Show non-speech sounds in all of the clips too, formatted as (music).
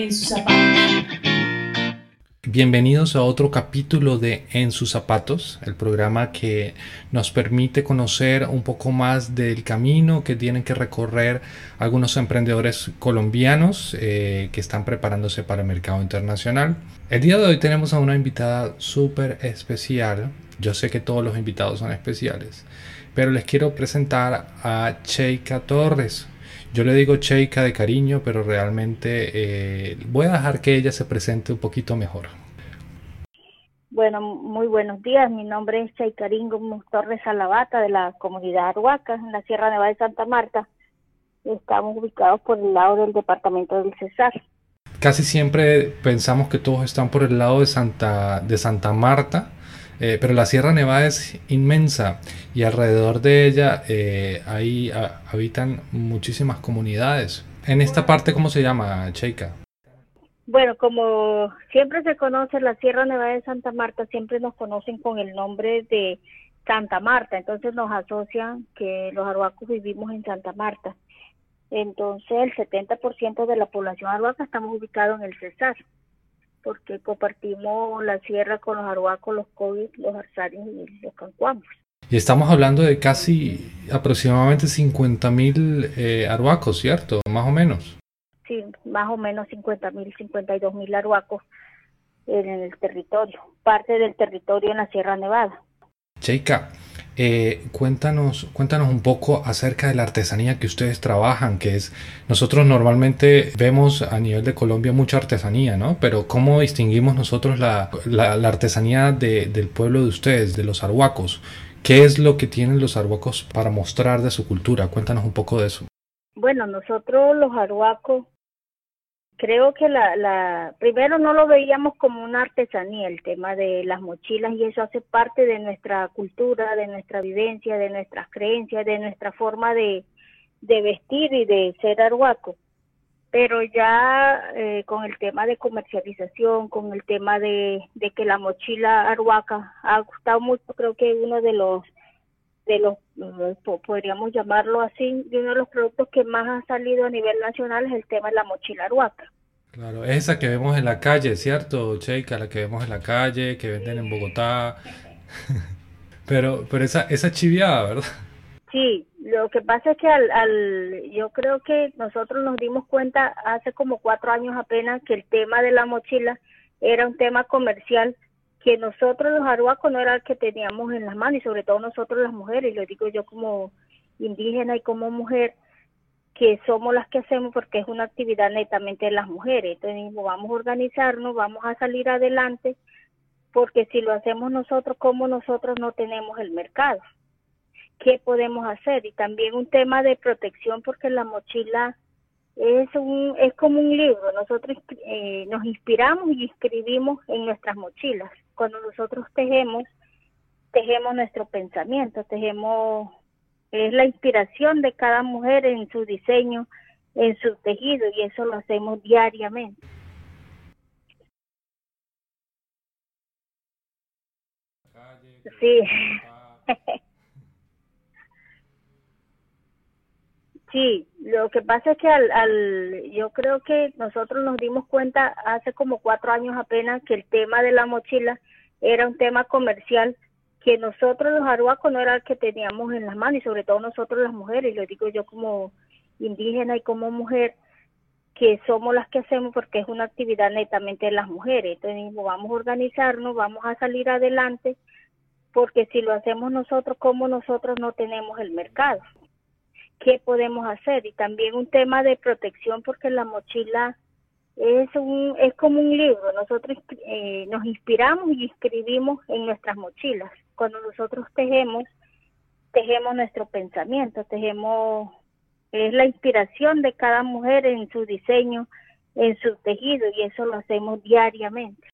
En sus zapatos. Bienvenidos a otro capítulo de En sus zapatos, el programa que nos permite conocer un poco más del camino que tienen que recorrer algunos emprendedores colombianos eh, que están preparándose para el mercado internacional. El día de hoy tenemos a una invitada súper especial. Yo sé que todos los invitados son especiales, pero les quiero presentar a Cheika Torres. Yo le digo Cheika de cariño, pero realmente eh, voy a dejar que ella se presente un poquito mejor. Bueno, muy buenos días. Mi nombre es Cheikaringo Torres Salavata de la comunidad Arhuaca, en la Sierra Nevada de Santa Marta. Estamos ubicados por el lado del departamento del Cesar. Casi siempre pensamos que todos están por el lado de Santa, de Santa Marta, eh, pero la Sierra Nevada es inmensa y alrededor de ella eh, ahí habitan muchísimas comunidades. En esta parte, ¿cómo se llama, Cheika? Bueno, como siempre se conoce la Sierra Nevada de Santa Marta, siempre nos conocen con el nombre de Santa Marta, entonces nos asocian que los arhuacos vivimos en Santa Marta. Entonces el 70% de la población arhuaca estamos ubicados en el Cesar porque compartimos la sierra con los arhuacos, los COVID, los arzarios y los cancuamos. Y estamos hablando de casi aproximadamente 50 mil eh, arhuacos, ¿cierto? Más o menos. Sí, más o menos 50 mil, 52 mil arhuacos en el territorio, parte del territorio en la Sierra Nevada. Cheika, eh, cuéntanos, cuéntanos un poco acerca de la artesanía que ustedes trabajan, que es, nosotros normalmente vemos a nivel de Colombia mucha artesanía, ¿no? Pero ¿cómo distinguimos nosotros la, la, artesanía de, del pueblo de ustedes, de los arhuacos? ¿Qué es lo que tienen los arhuacos para mostrar de su cultura? Cuéntanos un poco de eso. Bueno, nosotros los arhuacos creo que la, la, primero no lo veíamos como una artesanía, el tema de las mochilas, y eso hace parte de nuestra cultura, de nuestra vivencia, de nuestras creencias, de nuestra forma de, de vestir y de ser arhuaco. Pero ya eh, con el tema de comercialización, con el tema de, de que la mochila arhuaca ha gustado mucho, creo que uno de los de los eh, podríamos llamarlo así, de uno de los productos que más ha salido a nivel nacional es el tema de la mochila aruaca. Claro, esa que vemos en la calle, ¿cierto, Cheika? La que vemos en la calle, que venden en Bogotá. (laughs) pero pero esa, esa chiviada, ¿verdad? Sí, lo que pasa es que al, al, yo creo que nosotros nos dimos cuenta hace como cuatro años apenas que el tema de la mochila era un tema comercial que nosotros los aruacos no era el que teníamos en las manos y sobre todo nosotros las mujeres, y lo digo yo como indígena y como mujer, que somos las que hacemos porque es una actividad netamente de las mujeres. Entonces vamos a organizarnos, vamos a salir adelante, porque si lo hacemos nosotros, como nosotros no tenemos el mercado, ¿qué podemos hacer? Y también un tema de protección porque la mochila es un es como un libro nosotros eh, nos inspiramos y escribimos en nuestras mochilas cuando nosotros tejemos tejemos nuestro pensamiento tejemos es la inspiración de cada mujer en su diseño en su tejido y eso lo hacemos diariamente. Sí (laughs) Sí, lo que pasa es que al, al, yo creo que nosotros nos dimos cuenta hace como cuatro años apenas que el tema de la mochila era un tema comercial que nosotros los aruacos no era el que teníamos en las manos y sobre todo nosotros las mujeres, y lo digo yo como indígena y como mujer, que somos las que hacemos porque es una actividad netamente de las mujeres. Entonces vamos a organizarnos, vamos a salir adelante, porque si lo hacemos nosotros como nosotros no tenemos el mercado qué podemos hacer. Y también un tema de protección porque la mochila es un es como un libro. Nosotros eh, nos inspiramos y escribimos en nuestras mochilas. Cuando nosotros tejemos tejemos nuestro pensamiento tejemos es la inspiración de cada mujer en su diseño en su tejido y eso lo hacemos diariamente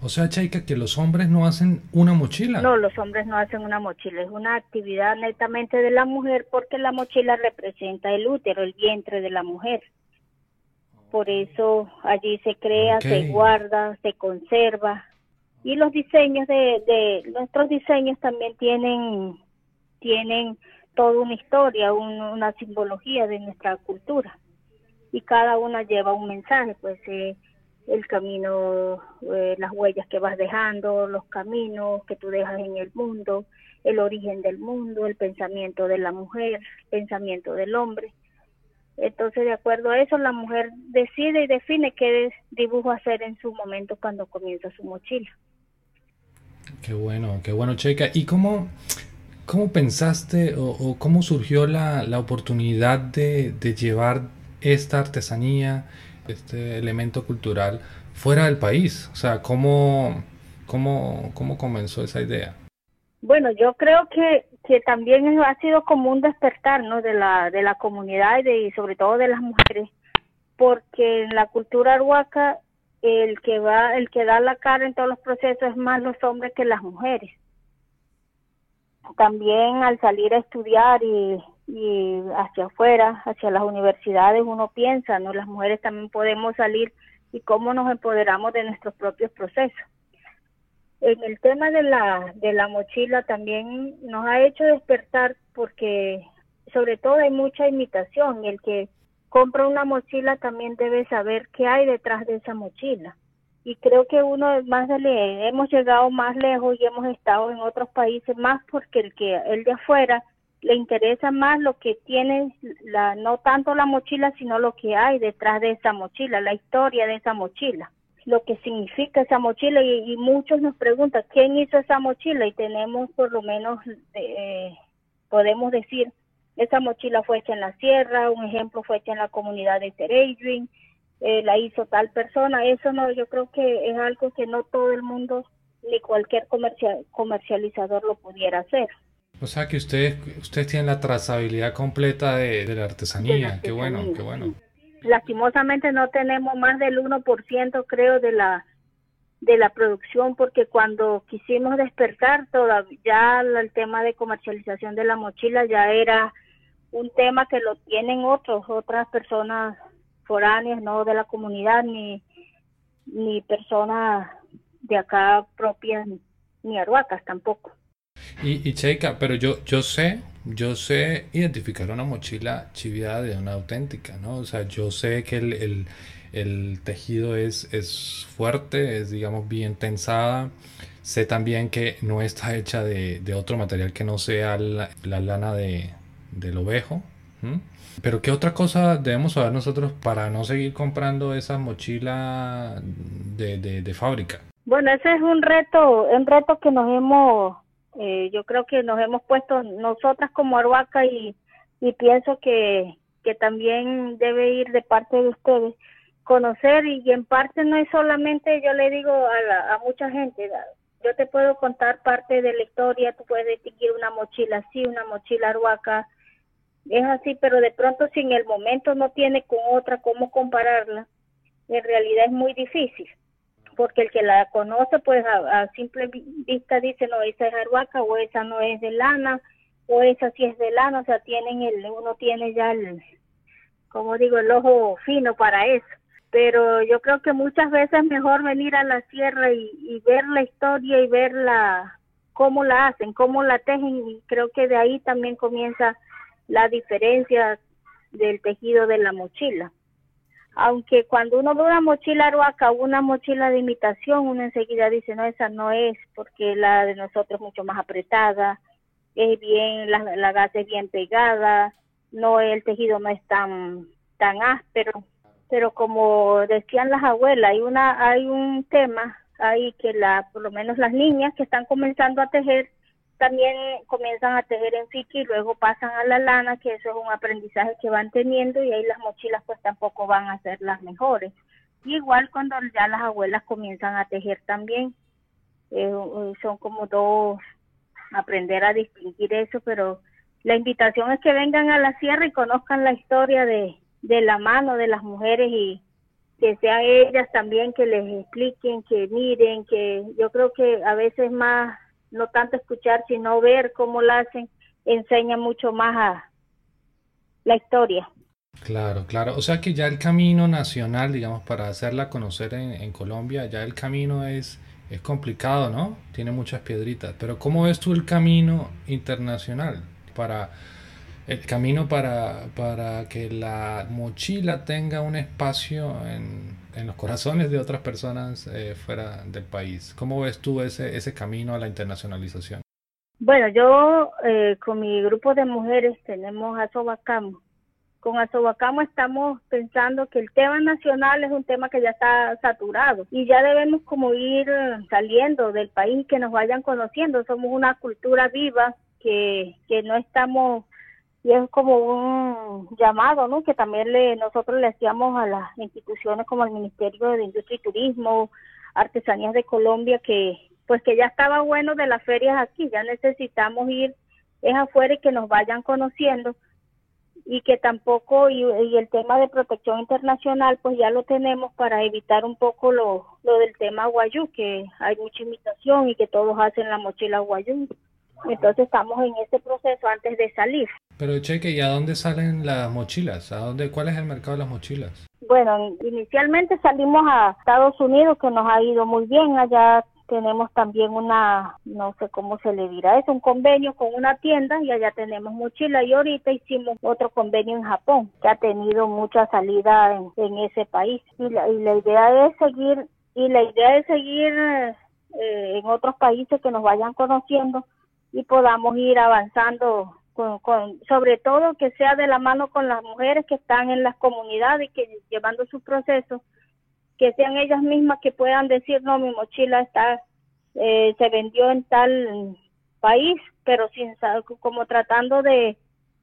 o sea, Chaika, que los hombres no hacen una mochila. No, los hombres no hacen una mochila, es una actividad netamente de la mujer porque la mochila representa el útero, el vientre de la mujer. Por eso allí se crea, se guarda, se conserva. Y los diseños de, de nuestros diseños también tienen, tienen toda una historia, una simbología de nuestra cultura. Y cada una lleva un mensaje, pues eh, el camino, eh, las huellas que vas dejando, los caminos que tú dejas en el mundo, el origen del mundo, el pensamiento de la mujer, el pensamiento del hombre. Entonces, de acuerdo a eso, la mujer decide y define qué dibujo hacer en su momento cuando comienza su mochila. Qué bueno, qué bueno, Checa. ¿Y cómo, cómo pensaste o, cómo surgió la, la oportunidad de, de, llevar esta artesanía, este elemento cultural, fuera del país? O sea, ¿cómo, cómo, cómo comenzó esa idea? Bueno, yo creo que, que también ha sido como un despertar de, la, de la comunidad y, de, y sobre todo de las mujeres, porque en la cultura arhuaca el que va, el que da la cara en todos los procesos es más los hombres que las mujeres. También al salir a estudiar y, y hacia afuera, hacia las universidades, uno piensa, ¿no? Las mujeres también podemos salir y cómo nos empoderamos de nuestros propios procesos. En el tema de la, de la mochila también nos ha hecho despertar porque sobre todo hay mucha imitación. El que compra una mochila también debe saber qué hay detrás de esa mochila. Y creo que uno más de hemos llegado más lejos y hemos estado en otros países más porque el que el de afuera le interesa más lo que tiene la no tanto la mochila sino lo que hay detrás de esa mochila, la historia de esa mochila lo que significa esa mochila. Y, muchos nos preguntan quién hizo esa mochila y tenemos por lo menos eh, podemos decir esa mochila fue hecha en la sierra un ejemplo fue hecha en la comunidad de Tereidwin eh, la hizo tal persona. Eso no yo creo que es algo que no todo el mundo ni cualquier comercial, comercializador lo pudiera hacer o sea que ustedes ustedes tienen la trazabilidad completa de, la artesanía. de la artesanía qué bueno qué bueno. Lastimosamente no tenemos más del 1% creo de la de la producción porque cuando quisimos despertar todavía ya el tema de comercialización de la mochila ya era un tema que lo tienen otros otras personas foráneas no de la comunidad ni ni personas de acá propias ni arhuacas tampoco y, y Cheika, pero yo yo sé yo sé identificar una mochila chiviada de una auténtica, ¿no? O sea, yo sé que el, el, tejido es, es fuerte, es, digamos, bien tensada. Sé también que no está hecha de, de otro material que no sea la, lana de, del ovejo. Pero ¿qué otra cosa debemos saber nosotros para no seguir comprando esa mochila de, de, de fábrica? Bueno, ese es un reto, un reto que nos hemos eh, yo creo que nos hemos puesto nosotras como Arhuaca y, y pienso que, que también debe ir de parte de ustedes conocer y, en parte no es solamente yo le digo a, a mucha gente yo te puedo contar parte de la historia tú puedes distinguir una mochila así una mochila arhuaca es así pero de pronto si en el momento no tiene con otra cómo compararla en realidad es muy difícil porque el que la conoce pues a, simple vista dice no esa es arhuaca o esa no es de lana o esa sí es de lana o sea tienen el uno tiene ya el como digo el ojo fino para eso. Pero yo creo que muchas veces es mejor venir a la sierra y, y ver la historia y ver la cómo la hacen cómo la tejen y creo que de ahí también comienza la diferencia del tejido de la mochila aunque cuando uno ve una mochila aruaca o una mochila de imitación, uno enseguida dice, no, esa no es, porque la de nosotros es mucho más apretada, es bien, la, la gasa es bien pegada, no, el tejido no es tan, tan áspero, pero como decían las abuelas, hay una, hay un tema ahí que la, por lo menos las niñas que están comenzando a tejer, también comienzan a tejer en fique y luego pasan a la lana, que eso es un aprendizaje que van teniendo y ahí las mochilas pues tampoco van a ser las mejores. igual cuando ya las abuelas comienzan a tejer también, eh, eh, son como dos, aprender a distinguir eso, pero la invitación es que vengan a la sierra y conozcan la historia de, de la mano de las mujeres y que sean ellas también que les expliquen, que miren, que yo creo que a veces más no tanto escuchar, sino ver cómo la hacen, enseña mucho más a la historia. Claro, claro. O sea que ya el camino nacional, digamos, para hacerla conocer en, Colombia, ya el camino es, es complicado, ¿no? Tiene muchas piedritas. Pero ¿cómo ves tú el camino internacional para el camino para, para que la mochila tenga un espacio en, en los corazones de otras personas eh, fuera del país. ¿Cómo ves tú ese, ese camino a la internacionalización? Bueno, yo eh, con mi grupo de mujeres tenemos Asobacamo. Con Asobacamo estamos pensando que el tema nacional es un tema que ya está saturado y ya debemos como ir saliendo del país que nos vayan conociendo. Somos una cultura viva que, que no estamos y es como un llamado, ¿no? Que también le nosotros le hacíamos a las instituciones como el Ministerio de Industria y Turismo, Artesanías de Colombia, que pues que ya estaba bueno de las ferias aquí, ya necesitamos ir es afuera y que nos vayan conociendo y que tampoco y, el tema de protección internacional pues ya lo tenemos para evitar un poco lo, lo del tema guayú que hay mucha imitación y que todos hacen la mochila guayú. Entonces estamos en ese proceso antes de salir pero cheque y a dónde salen las mochilas a dónde cuál es el mercado de las mochilas bueno inicialmente salimos a Estados Unidos que nos ha ido muy bien. Allá tenemos también una, no sé cómo se le dirá, es un convenio con una tienda y allá tenemos mochila. Y ahorita hicimos otro convenio en Japón que ha tenido mucha salida en, ese país. Y la, y la idea es seguir y la idea es seguir eh, en otros países que nos vayan conociendo y podamos ir avanzando con, con, sobre todo que sea de la mano con las mujeres que están en las comunidades que llevando su proceso que sean ellas mismas que puedan decir, no, mi mochila está, eh, se vendió en tal país, pero sin como tratando de,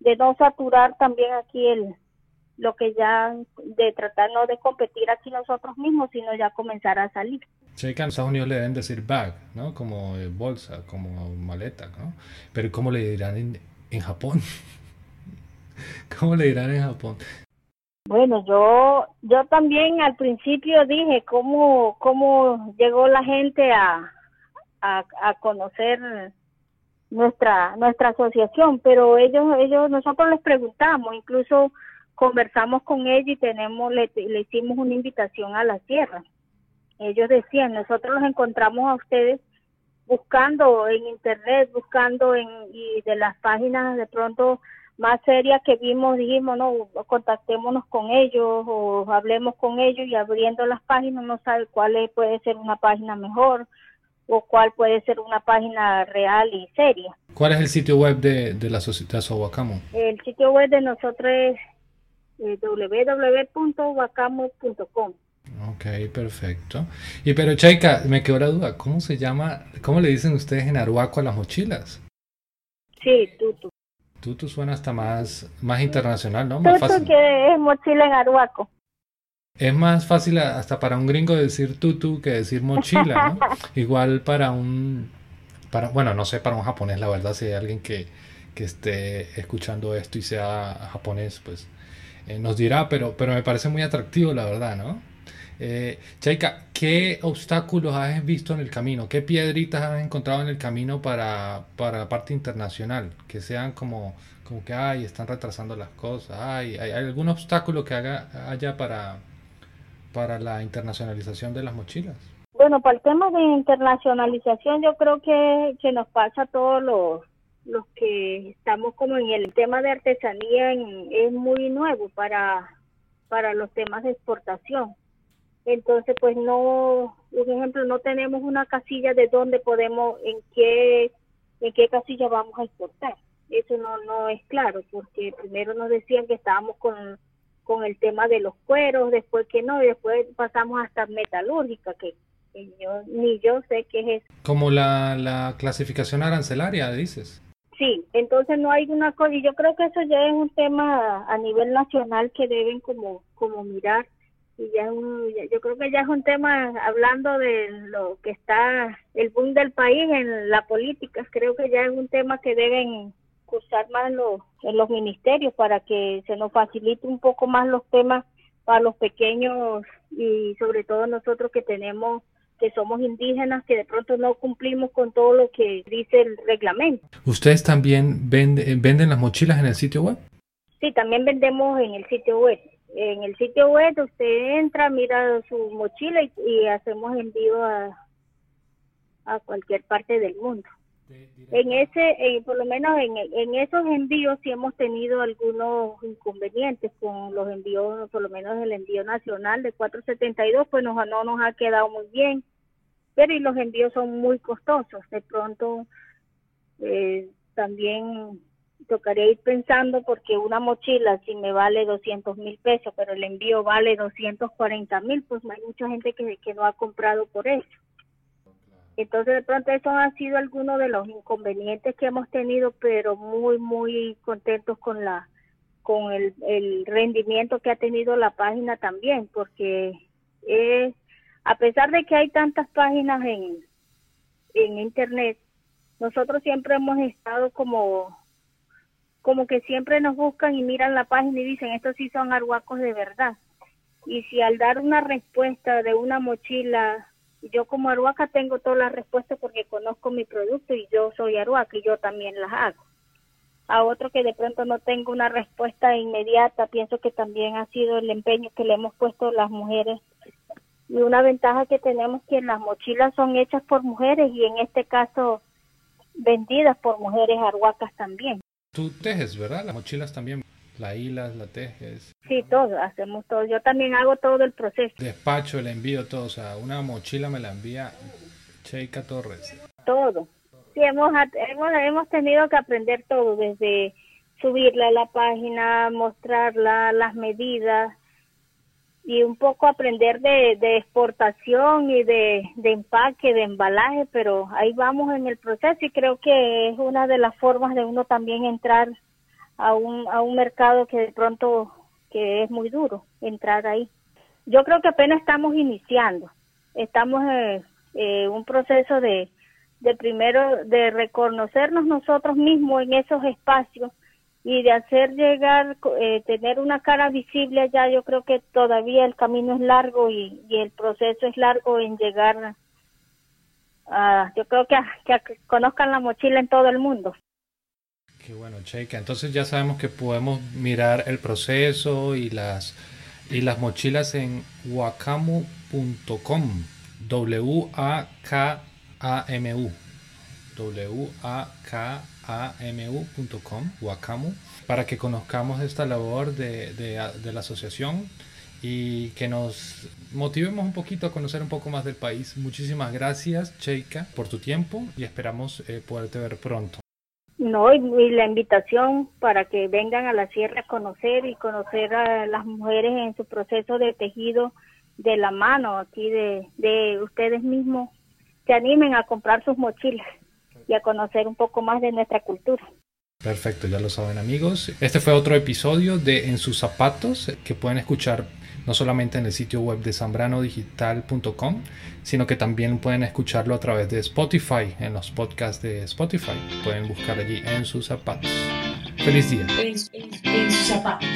de no saturar también aquí el lo que ya de tratar no de competir aquí nosotros mismos, sino ya comenzar a salir. Que en Estados Unidos le deben decir bag, ¿no? Como eh, bolsa, como maleta, ¿no? Pero ¿cómo le dirán en Japón? (laughs) ¿Cómo le dirán en Japón? Bueno, yo yo también al principio dije cómo cómo llegó la gente a, a, a conocer nuestra nuestra asociación, pero ellos ellos nosotros les preguntamos, incluso conversamos con ellos y tenemos le, le hicimos una invitación a la sierra. Ellos decían, nosotros los encontramos a ustedes buscando en internet, buscando en y de las páginas de pronto más serias que vimos, dijimos, no, contactémonos con ellos o hablemos con ellos y abriendo las páginas no sabe cuál puede ser una página mejor o cuál puede ser una página real y seria. ¿Cuál es el sitio web de, de la sociedad Sobacamo? El sitio web de nosotros es eh, www.wacamo.com. Ok, perfecto. Y pero Chaika, me quedó la duda, ¿cómo se llama, cómo le dicen ustedes en Aruaco a las mochilas? Sí, tutu. Tutu suena hasta más, más internacional, ¿no? Más tutu que es mochila en aruaco. Es más fácil hasta para un gringo decir tutu que decir mochila, ¿no? (laughs) Igual para un, para, bueno, no sé, para un japonés, la verdad, si hay alguien que, que esté escuchando esto y sea japonés, pues eh, nos dirá, pero, pero me parece muy atractivo, la verdad, ¿no? Eh, Chaika, ¿qué obstáculos has visto en el camino? ¿Qué piedritas has encontrado en el camino para, para la parte internacional? Que sean como, como que, ay, están retrasando las cosas. Ay, ¿hay, algún obstáculo que haga, haya para, para la internacionalización de las mochilas? Bueno, para el tema de internacionalización yo creo que, que nos pasa a todos los, los que estamos como en el tema de artesanía es muy nuevo para, para los temas de exportación entonces pues no, por ejemplo, no tenemos una casilla de dónde podemos, en qué, en qué casilla vamos a exportar. Eso no, no es claro, porque primero nos decían que estábamos con, con el tema de los cueros, después que no, y después pasamos hasta metalúrgica, que, yo, ni yo sé qué es eso. Como la, la clasificación arancelaria, dices. Sí, entonces no hay una cosa, y yo creo que eso ya es un tema a nivel nacional que deben como, como mirar y ya, yo creo que ya es un tema hablando de lo que está el boom del país en la política creo que ya es un tema que deben cursar más los, en los ministerios para que se nos facilite un poco más los temas para los pequeños y sobre todo nosotros que tenemos que somos indígenas que de pronto no cumplimos con todo lo que dice el reglamento. ¿Ustedes también venden, venden las mochilas en el sitio web? Sí, también vendemos en el sitio web en el sitio web usted entra, mira su mochila y, hacemos envío a, a cualquier parte del mundo. En ese, por lo menos en, en esos envíos sí hemos tenido algunos inconvenientes con los envíos, por lo menos el envío nacional de 472, pues no nos ha quedado muy bien, pero y los envíos son muy costosos. De pronto eh, también tocaría ir pensando porque una mochila si me vale 200 mil pesos, pero el envío vale 240 mil, pues hay mucha gente que, que no ha comprado por eso. Entonces, de pronto, eso ha sido alguno de los inconvenientes que hemos tenido, pero muy, muy contentos con la con el, el rendimiento que ha tenido la página también, porque es, a pesar de que hay tantas páginas en, en Internet, nosotros siempre hemos estado como como que siempre nos buscan y miran la página y dicen, estos sí son arhuacos de verdad. Y si al dar una respuesta de una mochila yo como Aruaca tengo todas las respuestas porque conozco mi producto y yo soy Aruaca y yo también las hago. A otro que de pronto no tengo una respuesta inmediata, pienso que también ha sido el empeño que le hemos puesto las mujeres. Y una ventaja que tenemos que las mochilas son hechas por mujeres y en este caso vendidas por mujeres arhuacas también. Tú tejes, ¿verdad? Las mochilas también la hilas, la tejes. Sí, todo, hacemos todo. Yo también hago todo el proceso. Despacho, el envío, todo. O sea, una mochila me la envía Cheika Torres. Todo. Sí, hemos, hemos, hemos tenido que aprender todo, desde subirla a la página, mostrarla, las medidas y un poco aprender de, exportación y de, empaque, de embalaje, pero ahí vamos en el proceso y creo que es una de las formas de uno también entrar a un, a un mercado que de pronto que es muy duro entrar ahí. Yo creo que apenas estamos iniciando, estamos en eh, un proceso de, de primero de reconocernos nosotros mismos en esos espacios y de hacer llegar, eh, tener una cara visible allá, yo creo que todavía el camino es largo y, y el proceso es largo en llegar a, yo creo que, que conozcan la mochila en todo el mundo. Qué bueno, Cheika. Entonces ya sabemos que podemos mirar el proceso y las, y las mochilas en wakamu.com. W-A-K-A-M-U. W-A-K-A-M-U.com. Wakamu. Para que conozcamos esta labor de, de, la asociación y que nos motivemos un poquito a conocer un poco más del país. Muchísimas gracias, Cheika, por tu tiempo y esperamos eh, poderte ver pronto. No, y, la invitación para que vengan a la sierra a conocer y conocer a las mujeres en su proceso de tejido de la mano aquí de, de ustedes mismos, se animen a comprar sus mochilas y a conocer un poco más de nuestra cultura. Perfecto, ya lo saben amigos. Este fue otro episodio de En sus zapatos que pueden escuchar no solamente en el sitio web de zambranodigital.com, sino que también pueden escucharlo a través de Spotify, en los podcasts de Spotify. Pueden buscar allí en sus zapatos. Feliz día. en sus zapatos.